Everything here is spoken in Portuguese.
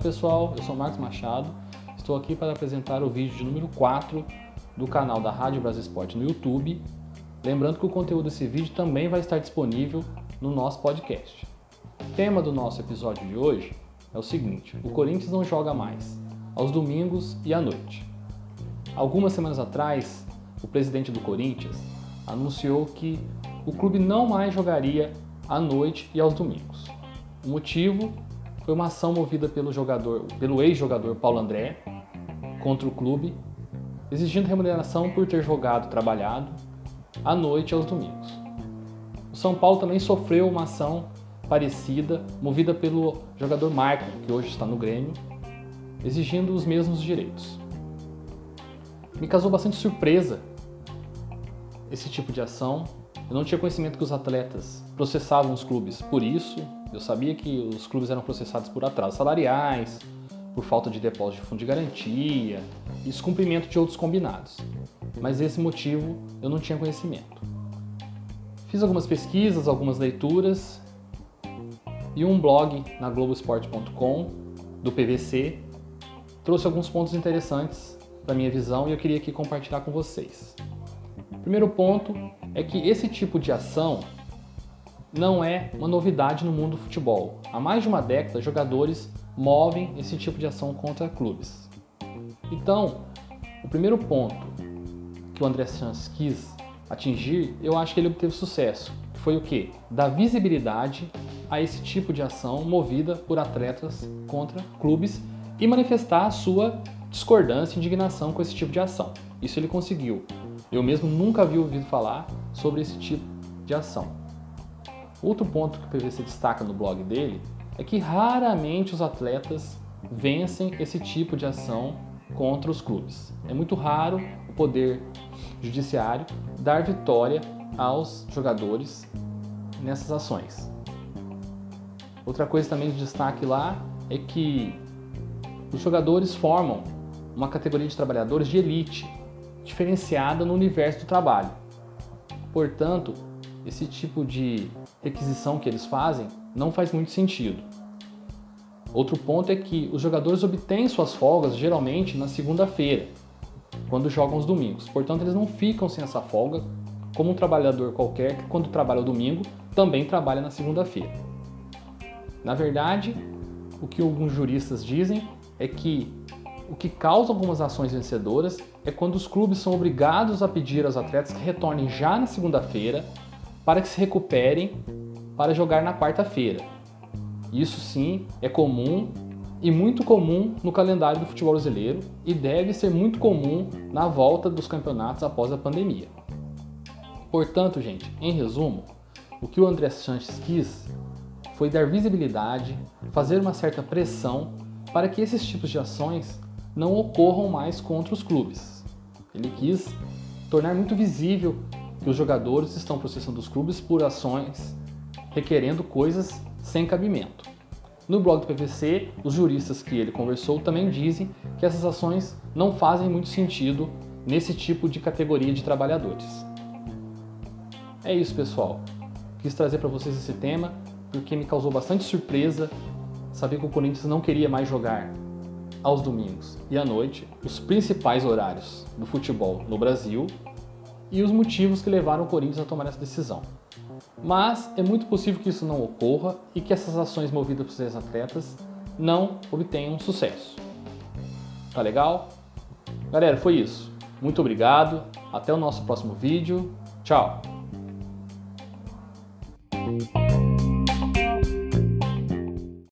pessoal, eu sou Marcos Machado, estou aqui para apresentar o vídeo de número 4 do canal da Rádio Brasil Esporte no YouTube. Lembrando que o conteúdo desse vídeo também vai estar disponível no nosso podcast. O tema do nosso episódio de hoje é o seguinte: o Corinthians não joga mais, aos domingos e à noite. Algumas semanas atrás, o presidente do Corinthians anunciou que o clube não mais jogaria à noite e aos domingos. O motivo foi uma ação movida pelo jogador, pelo ex-jogador Paulo André contra o clube, exigindo remuneração por ter jogado trabalhado à noite e aos domingos. O São Paulo também sofreu uma ação parecida, movida pelo jogador Marco, que hoje está no Grêmio, exigindo os mesmos direitos. Me causou bastante surpresa esse tipo de ação. Eu não tinha conhecimento que os atletas processavam os clubes por isso. Eu sabia que os clubes eram processados por atrasos salariais, por falta de depósito de fundo de garantia descumprimento de outros combinados. Mas esse motivo eu não tinha conhecimento. Fiz algumas pesquisas, algumas leituras e um blog na Globoesporte.com do PVC trouxe alguns pontos interessantes da minha visão e eu queria aqui compartilhar com vocês. Primeiro ponto é que esse tipo de ação não é uma novidade no mundo do futebol. Há mais de uma década, jogadores movem esse tipo de ação contra clubes. Então, o primeiro ponto que o André Santos quis atingir, eu acho que ele obteve sucesso. Foi o que? Dar visibilidade a esse tipo de ação movida por atletas contra clubes e manifestar a sua discordância e indignação com esse tipo de ação. Isso ele conseguiu. Eu mesmo nunca havia ouvido falar sobre esse tipo de ação. Outro ponto que o PVC destaca no blog dele é que raramente os atletas vencem esse tipo de ação contra os clubes. É muito raro o poder judiciário dar vitória aos jogadores nessas ações. Outra coisa também de destaque lá é que os jogadores formam uma categoria de trabalhadores de elite, diferenciada no universo do trabalho. Portanto, esse tipo de requisição que eles fazem não faz muito sentido. Outro ponto é que os jogadores obtêm suas folgas geralmente na segunda-feira, quando jogam os domingos. Portanto, eles não ficam sem essa folga, como um trabalhador qualquer que, quando trabalha o domingo, também trabalha na segunda-feira. Na verdade, o que alguns juristas dizem é que o que causa algumas ações vencedoras é quando os clubes são obrigados a pedir aos atletas que retornem já na segunda-feira para que se recuperem para jogar na quarta-feira. Isso sim é comum e muito comum no calendário do futebol brasileiro e deve ser muito comum na volta dos campeonatos após a pandemia. Portanto, gente, em resumo, o que o André Sanches quis foi dar visibilidade, fazer uma certa pressão para que esses tipos de ações não ocorram mais contra os clubes. Ele quis tornar muito visível que os jogadores estão processando os clubes por ações requerendo coisas sem cabimento. No blog do PVC, os juristas que ele conversou também dizem que essas ações não fazem muito sentido nesse tipo de categoria de trabalhadores. É isso, pessoal. Quis trazer para vocês esse tema porque me causou bastante surpresa saber que o Corinthians não queria mais jogar aos domingos e à noite, os principais horários do futebol no Brasil e os motivos que levaram o Corinthians a tomar essa decisão. Mas é muito possível que isso não ocorra e que essas ações movidas por esses atletas não obtenham sucesso. Tá legal? Galera, foi isso. Muito obrigado. Até o nosso próximo vídeo. Tchau!